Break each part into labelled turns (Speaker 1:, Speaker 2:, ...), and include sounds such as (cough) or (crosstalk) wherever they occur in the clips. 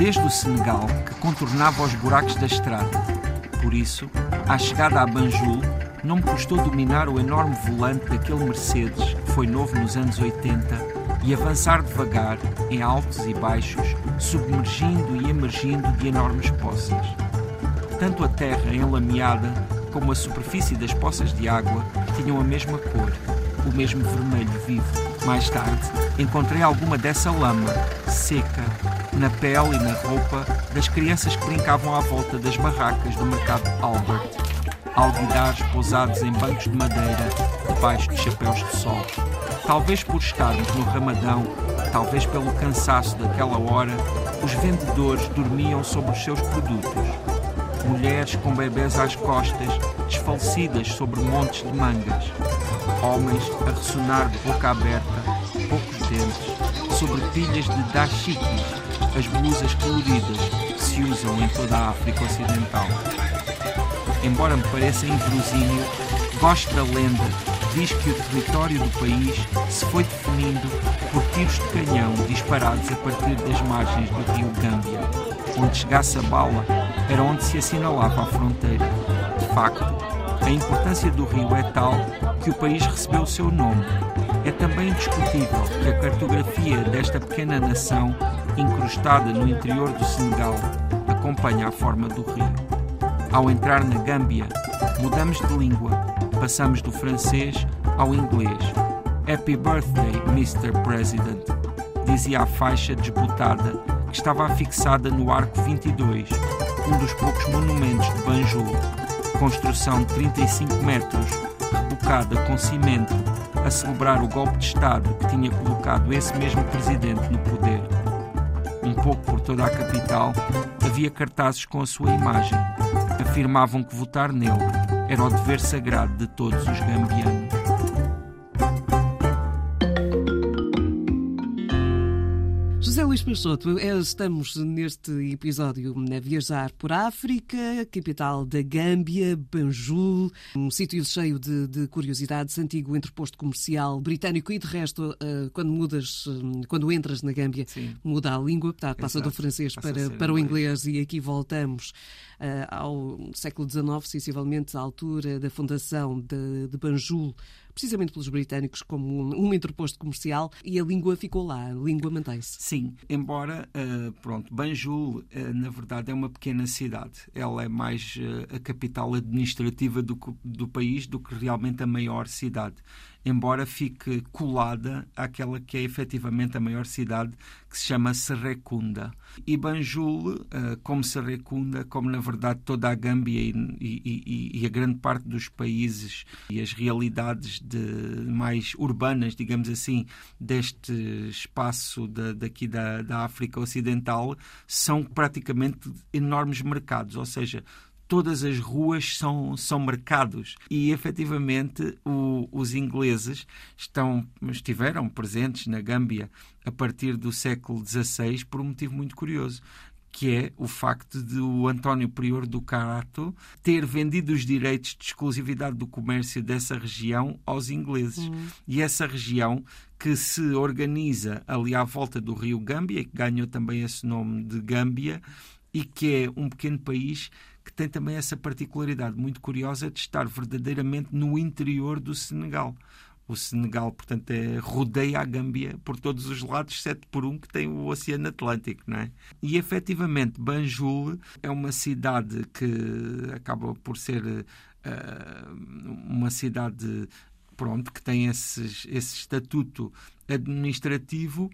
Speaker 1: desde o Senegal, que contornava os buracos da estrada. Por isso, à chegada a Banjul, não me custou dominar o enorme volante daquele Mercedes, que foi novo nos anos 80, e avançar devagar, em altos e baixos, submergindo e emergindo de enormes poças. Tanto a terra enlameada como a superfície das poças de água tinham a mesma cor, o mesmo vermelho vivo. Mais tarde, encontrei alguma dessa lama, seca, na pele e na roupa das crianças que brincavam à volta das barracas do mercado Albert, alguidares pousados em bancos de madeira debaixo de chapéus de sol. Talvez por estarmos no Ramadão, talvez pelo cansaço daquela hora, os vendedores dormiam sobre os seus produtos. Mulheres com bebés às costas, desfalecidas sobre montes de mangas. Homens a ressonar de boca aberta, poucos dentes, sobre pilhas de dashikis, as blusas coloridas que se usam em toda a África Ocidental. Embora me pareça inverosímil, gosto da lenda diz que o território do país se foi definindo por tiros de canhão disparados a partir das margens do rio Gâmbia. Onde chegasse a bala era onde se assinalava a fronteira. De facto, a importância do rio é tal que o país recebeu o seu nome. É também indiscutível que a cartografia desta pequena nação incrustada no interior do Senegal, acompanha a forma do rio. Ao entrar na Gâmbia, mudamos de língua, passamos do francês ao inglês. Happy birthday, Mr. President, dizia a faixa desbotada que estava afixada no Arco 22, um dos poucos monumentos de Banjul. Construção de 35 metros, rebocada com cimento, a celebrar o golpe de Estado que tinha colocado esse mesmo presidente no poder um pouco por toda a capital, havia cartazes com a sua imagem. Afirmavam que votar nele era o dever sagrado de todos os gambianos.
Speaker 2: José Luís Peixoto, eh, estamos neste episódio a viajar por África, capital da Gâmbia, Banjul, um sítio cheio de, de, curiosidades, antigo entreposto comercial britânico e de resto, eh, quando mudas, eh, quando entras na Gâmbia, Sim. muda a língua, tá, passa Exato. do francês passa para, para o inglês e aqui voltamos ao século XIX, sensivelmente à altura da fundação de, de Banjul precisamente pelos britânicos, como um interposto comercial e a língua ficou lá, a língua mantém-se.
Speaker 1: Sim, embora, uh, pronto, Banjul, uh, na verdade, é uma pequena cidade. Ela é mais uh, a capital administrativa do, do país do que realmente a maior cidade embora fique colada àquela que é efetivamente a maior cidade, que se chama Serrecunda. E Banjul, eh, como Serrecunda, como na verdade toda a Gâmbia e, e, e, a grande parte dos países e as realidades de, mais urbanas, digamos assim, deste espaço de, daqui da, da África Ocidental, são praticamente enormes mercados, ou seja, todas as ruas são, são mercados e efetivamente o, os ingleses estão, estiveram presentes na Gâmbia a partir do século XVI por um motivo muito curioso que é o facto de o António Prior do Carato ter vendido os direitos de exclusividade do comércio dessa região aos ingleses. Uhum. E essa região que se organiza ali à volta do rio Gâmbia, que ganhou também esse nome de Gâmbia, e que é um pequeno país que tem também essa particularidade muito curiosa de estar verdadeiramente no interior do Senegal. O Senegal, portanto, é, rodeia a Gâmbia por todos os lados, exceto por um que tem o Oceano Atlântico, não é? E, efetivamente, Banjul é uma cidade que acaba por ser uh, uma cidade, pronto, que tem esses, esse estatuto administrativo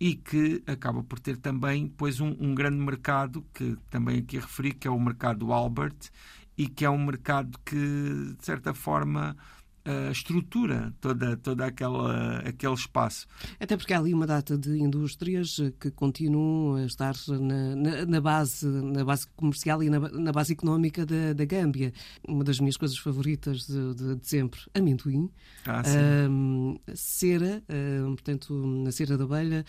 Speaker 1: e que acaba por ter também depois um, um, grande mercado que também aqui referi que é o mercado Albert e que é um mercado que de certa forma uh, estrutura toda toda aquela aquele espaço.
Speaker 2: Até porque há ali uma data de indústrias que continuam a estar na, na, na base na base comercial e na, na base económica da, da Gâmbia. Uma das minhas coisas favoritas de, de, de sempre amendoim. Ah, cera uh, portanto na cera da abelha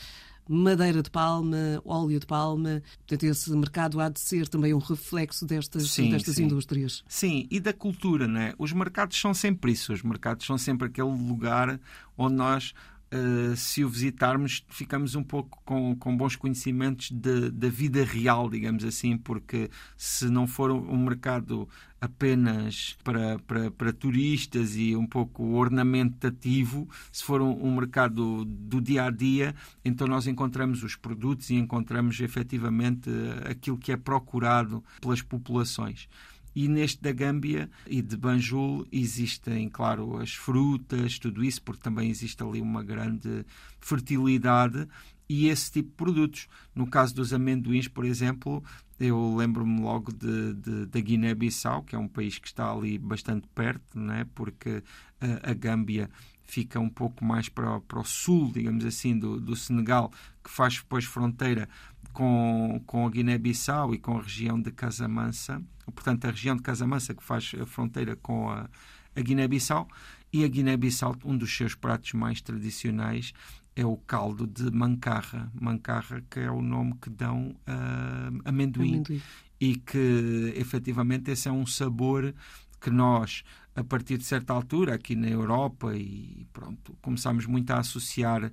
Speaker 2: madeira de palma, óleo de palma. Portanto, esse mercado há de ser também um reflexo destas, sim, destas
Speaker 1: sim.
Speaker 2: indústrias.
Speaker 1: Sim, e da cultura, não é? Os mercados são sempre isso. Os mercados são sempre aquele lugar onde nós Uh, se o visitarmos, ficamos um pouco com, com bons conhecimentos da vida real, digamos assim, porque se não for um mercado apenas para, para, para turistas e um pouco ornamentativo, se for um, um, mercado do dia a dia, então nós encontramos os produtos e encontramos efetivamente aquilo que é procurado pelas populações. E neste da Gâmbia e de Banjul existem, claro, as frutas, tudo isso, porque também existe ali uma grande fertilidade e esse tipo de produtos. No caso dos amendoins, por exemplo, eu lembro-me logo de, da Guiné-Bissau, que é um país que está ali bastante perto, né? porque a, a Gâmbia fica um pouco mais para, para o sul, digamos assim, do, do Senegal, que faz depois fronteira com, com a Guiné-Bissau e com a região de Casamansa, portanto, a região de Casamansa que faz a fronteira com a, a Guiné-Bissau. E a Guiné-Bissau, um dos seus pratos mais tradicionais é o caldo de mancarra. Mancarra, que é o nome que dão a amendoim. amendoim. E que, efetivamente, esse é um sabor que nós, a partir de certa altura, aqui na Europa, e pronto, começámos muito a associar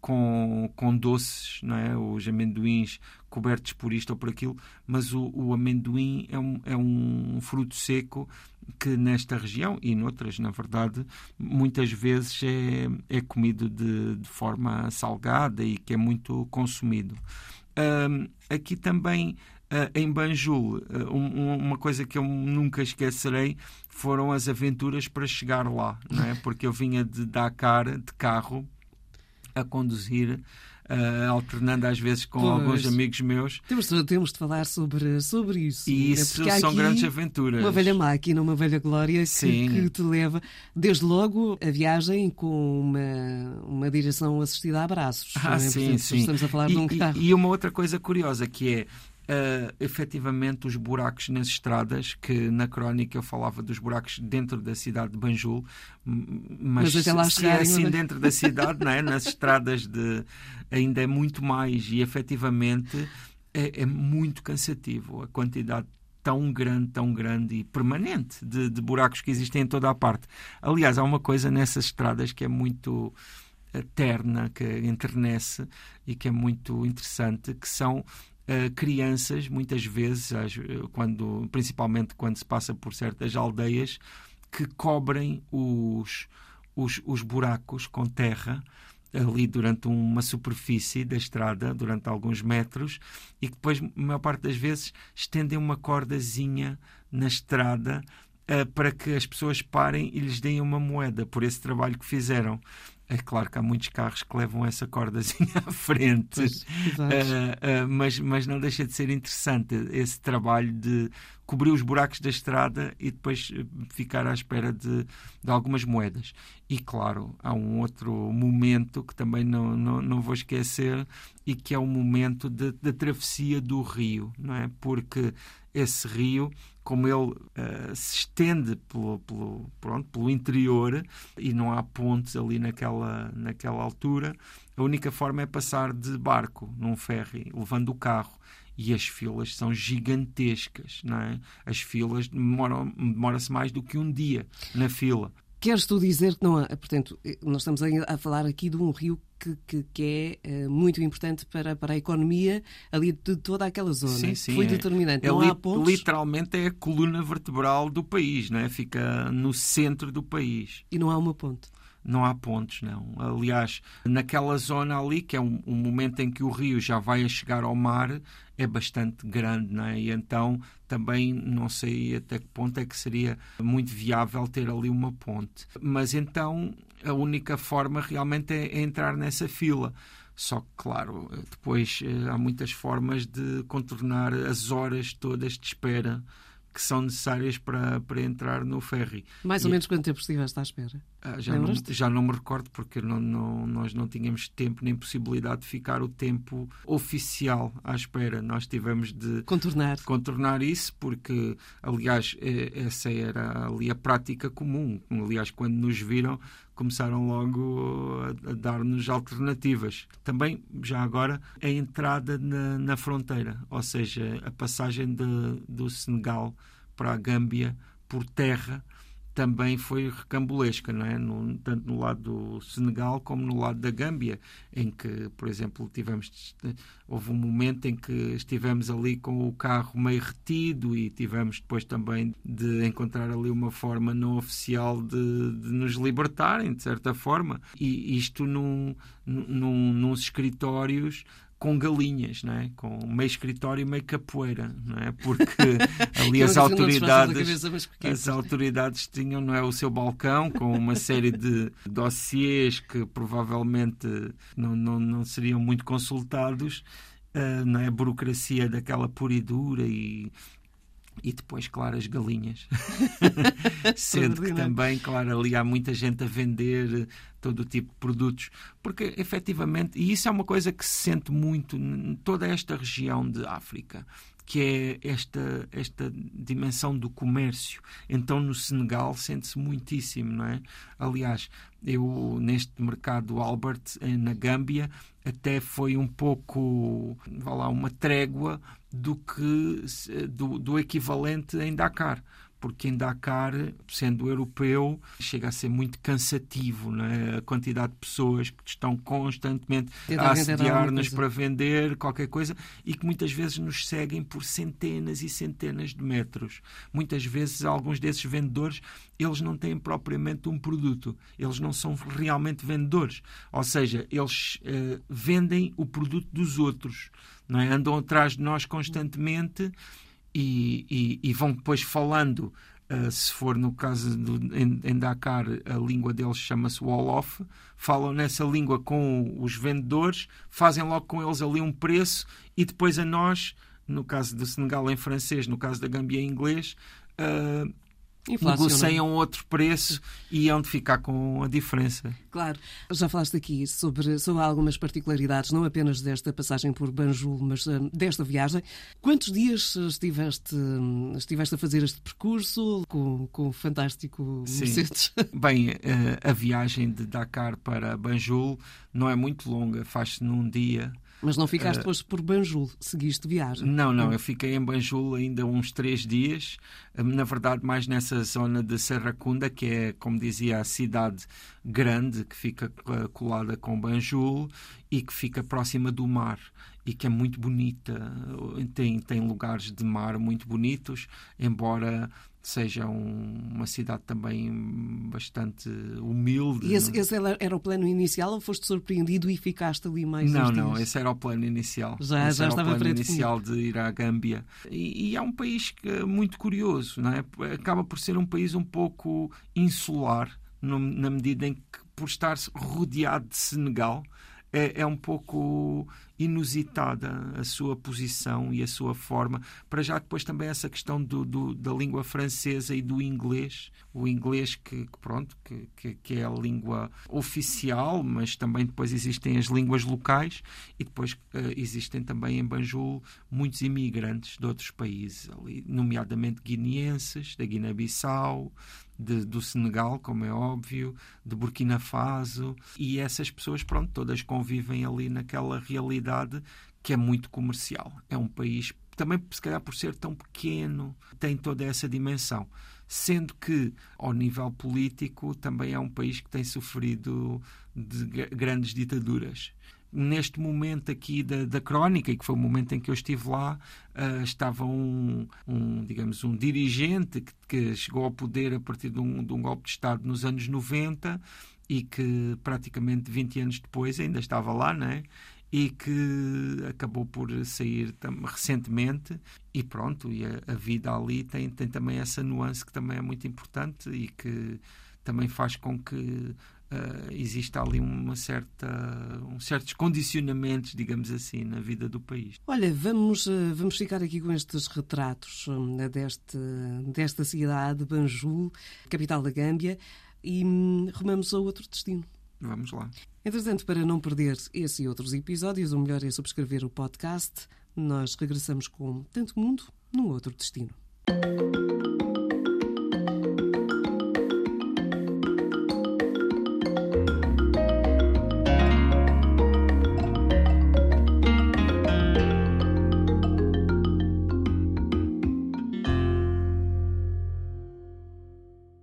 Speaker 1: com, com doces, não é? os amendoins cobertos por isto ou por aquilo, mas o, o amendoim é um, é um fruto seco que nesta região e noutras, na verdade, muitas vezes é, é comido de, de forma salgada e que é muito consumido. Um, aqui também em Banjul, um, uma coisa que eu nunca esquecerei foram as aventuras para chegar lá, não é? porque eu vinha de Dakar de carro a conduzir uh, alternando às vezes com pois. alguns amigos meus.
Speaker 2: Temos, temos de falar sobre, sobre isso.
Speaker 1: E isso são grandes aventuras.
Speaker 2: Uma velha máquina, uma velha glória que, que, te leva, desde logo, a viagem com uma, uma direção assistida a abraços.
Speaker 1: Ah, é? sim, Portanto, sim.
Speaker 2: Estamos a falar
Speaker 1: e,
Speaker 2: de um carro.
Speaker 1: E, e uma outra coisa curiosa que é uh, efetivamente os buracos nas estradas, que na crónica eu falava dos buracos dentro da cidade de Banjul, mas, mas se, se é assim dentro da cidade, não é? nas estradas de, ainda é muito mais e efetivamente é, é muito cansativo a quantidade tão grande, tão grande e permanente de, de, buracos que existem em toda a parte. Aliás, há uma coisa nessas estradas que é muito terna, que enternece e que é muito interessante, que são uh, crianças, muitas vezes, quando, principalmente quando se passa por certas aldeias, que cobrem os, os, os buracos com terra ali durante uma superfície da estrada, durante alguns metros, e que depois, a maior parte das vezes, estendem uma cordazinha na estrada uh, para que as pessoas parem e lhes deem uma moeda por esse trabalho que fizeram. É claro que há muitos carros que levam essa cordazinha (laughs) à frente, pois, uh, uh, mas, mas não deixa de ser interessante esse trabalho de cobrir os buracos da estrada e depois ficar à espera de, de algumas moedas. E claro, há um outro momento que também não, não, não vou esquecer e que é o momento da travessia do rio, não é? Porque esse rio como ele uh, se estende pelo, pelo, pronto, pelo interior e não há pontes ali naquela, naquela altura, a única forma é passar de barco num ferry, levando o carro. E as filas são gigantescas, não é? As filas demoram, demora-se mais do que um dia na fila.
Speaker 2: Queres tu dizer que não há, portanto, nós estamos a falar aqui de um rio que, que, que é uh, muito importante para, para a economia ali de toda aquela zona.
Speaker 1: Sim, sim,
Speaker 2: Foi
Speaker 1: é,
Speaker 2: determinante.
Speaker 1: É,
Speaker 2: não
Speaker 1: li,
Speaker 2: há pontos...
Speaker 1: Literalmente é a coluna vertebral do país, não é? Fica no centro do país.
Speaker 2: E não há uma ponte
Speaker 1: não há pontes, não. Aliás, naquela zona ali, que é um, um, momento em que o rio já vai a chegar ao mar, é bastante grande, não é? E então também não sei até que ponto é que seria muito viável ter ali uma ponte. Mas então a única forma realmente é, é entrar nessa fila. Só que, claro, depois eh, há muitas formas de contornar as horas todas de espera que são necessárias para, para entrar no ferry.
Speaker 2: Mais ou e, menos quanto tempo estiveste à espera?
Speaker 1: Ah, já, não, já não me recordo, porque não, não, nós não tínhamos tempo nem possibilidade de ficar o tempo oficial à espera. Nós tivemos de
Speaker 2: contornar,
Speaker 1: contornar isso, porque, aliás, essa era ali a prática comum. Aliás, quando nos viram, começaram logo a, a dar-nos alternativas. Também, já agora, a entrada na, na fronteira, ou seja, a passagem de, do Senegal para a Gâmbia por terra também foi recambulesca, não é? No, tanto no lado do Senegal como no lado da Gâmbia, em que, por exemplo, tivemos houve um momento em que estivemos ali com o carro meio retido e tivemos depois também de encontrar ali uma forma não oficial de, de nos libertarem, de certa forma. E isto num, num, nos escritórios com galinhas, não é? com meio escritório e meio capoeira, não é? porque (laughs) ali as autoridades as autoridades tinham não é, o seu balcão com uma série de (laughs) dossiês que provavelmente não, não, não seriam muito consultados, uh, não é? a burocracia daquela puridura e e depois, claro, as galinhas. (laughs) Sendo que também, claro, ali há muita gente a vender todo o tipo de produtos. Porque, efetivamente, e isso é uma coisa que se sente muito em toda esta região de África, que é esta, esta dimensão do comércio. Então, no Senegal, sente-se muitíssimo, não é? Aliás, eu, neste mercado Albert, eh, na Gâmbia, até foi um pouco, vá lá, uma trégua do que do, do equivalente em Dakar porque em Dakar, sendo europeu, chega a ser muito cansativo, não é? A quantidade de pessoas que estão constantemente a assediar-nos para vender qualquer coisa e que muitas vezes nos seguem por centenas e centenas de metros. Muitas vezes, alguns desses vendedores, eles não têm propriamente um produto, eles não são realmente vendedores. Ou seja, eles uh, vendem o produto dos outros, não é? Andam atrás de nós constantemente e, e, e vão depois falando. Uh, se for no caso do, em, em, Dakar, a língua deles chama-se Wolof, falam nessa língua com os vendedores, fazem logo com eles ali um preço e depois a nós, no caso do Senegal em francês, no caso da Gâmbia em inglês, uh, negociam outro preço e hão de ficar com a diferença.
Speaker 2: Claro. Já falaste aqui sobre, sobre algumas particularidades, não apenas desta passagem por Banjul, mas uh, desta viagem. Quantos dias estiveste, estiveste a fazer este percurso com, com o fantástico Sim. Mercedes? (laughs)
Speaker 1: Bem, uh, a viagem de Dakar para Banjul não é muito longa, faz-se num dia.
Speaker 2: Mas não ficaste depois por Banjul, seguiste viagem?
Speaker 1: Não, não, eu fiquei em Banjul ainda uns três dias, na verdade mais nessa zona de Serracunda, que é, como dizia, a cidade grande que fica colada com Banjul e que fica próxima do mar e que é muito bonita, tem, tem lugares de mar muito bonitos, embora seja um, uma cidade também bastante humilde.
Speaker 2: E esse, esse, era o plano inicial ou foste surpreendido e ficaste ali mais
Speaker 1: Não, não, esse era o plano inicial.
Speaker 2: Já,
Speaker 1: esse
Speaker 2: já
Speaker 1: era
Speaker 2: estava
Speaker 1: o plano inicial de ir à Gâmbia. E, e, é um país que, é muito curioso, não é? Acaba por ser um país um pouco insular, no, na medida em que, por estar rodeado de Senegal, é, é um pouco inusitada a sua posição e a sua forma. Para já depois também essa questão do, do da língua francesa e do inglês, o inglês que, que pronto que, que, que, é a língua oficial, mas também depois existem as línguas locais e depois uh, existem também em Banjul muitos imigrantes de outros países, ali, nomeadamente guineenses, da Guiné-Bissau, de, do Senegal, como é óbvio, de Burkina Faso, e essas pessoas, pronto, todas convivem ali naquela realidade que é muito comercial. É um país, também se calhar por ser tão pequeno, tem toda essa dimensão. Sendo que, ao nível político, também é um país que tem sofrido de grandes ditaduras neste momento aqui da, da crónica, e que foi o momento em que eu estive lá, uh, estava um, um, digamos, um dirigente que, que, chegou ao poder a partir de um, de um golpe de Estado nos anos 90 e que praticamente 20 anos depois ainda estava lá, né? e que acabou por sair recentemente e pronto, e a, a, vida ali tem, tem também essa nuance que também é muito importante e que também faz com que uh, existe ali uma certa, um certos condicionamentos, digamos assim, na vida do país.
Speaker 2: Olha, vamos, uh, vamos ficar aqui com estes retratos um, deste, desta cidade, Banjul, capital da Gâmbia, e um, rumamos a outro destino.
Speaker 1: Vamos lá.
Speaker 2: Entretanto, para não perder esse e outros episódios, o melhor é subscrever o podcast. Nós regressamos com Tanto Mundo num outro destino.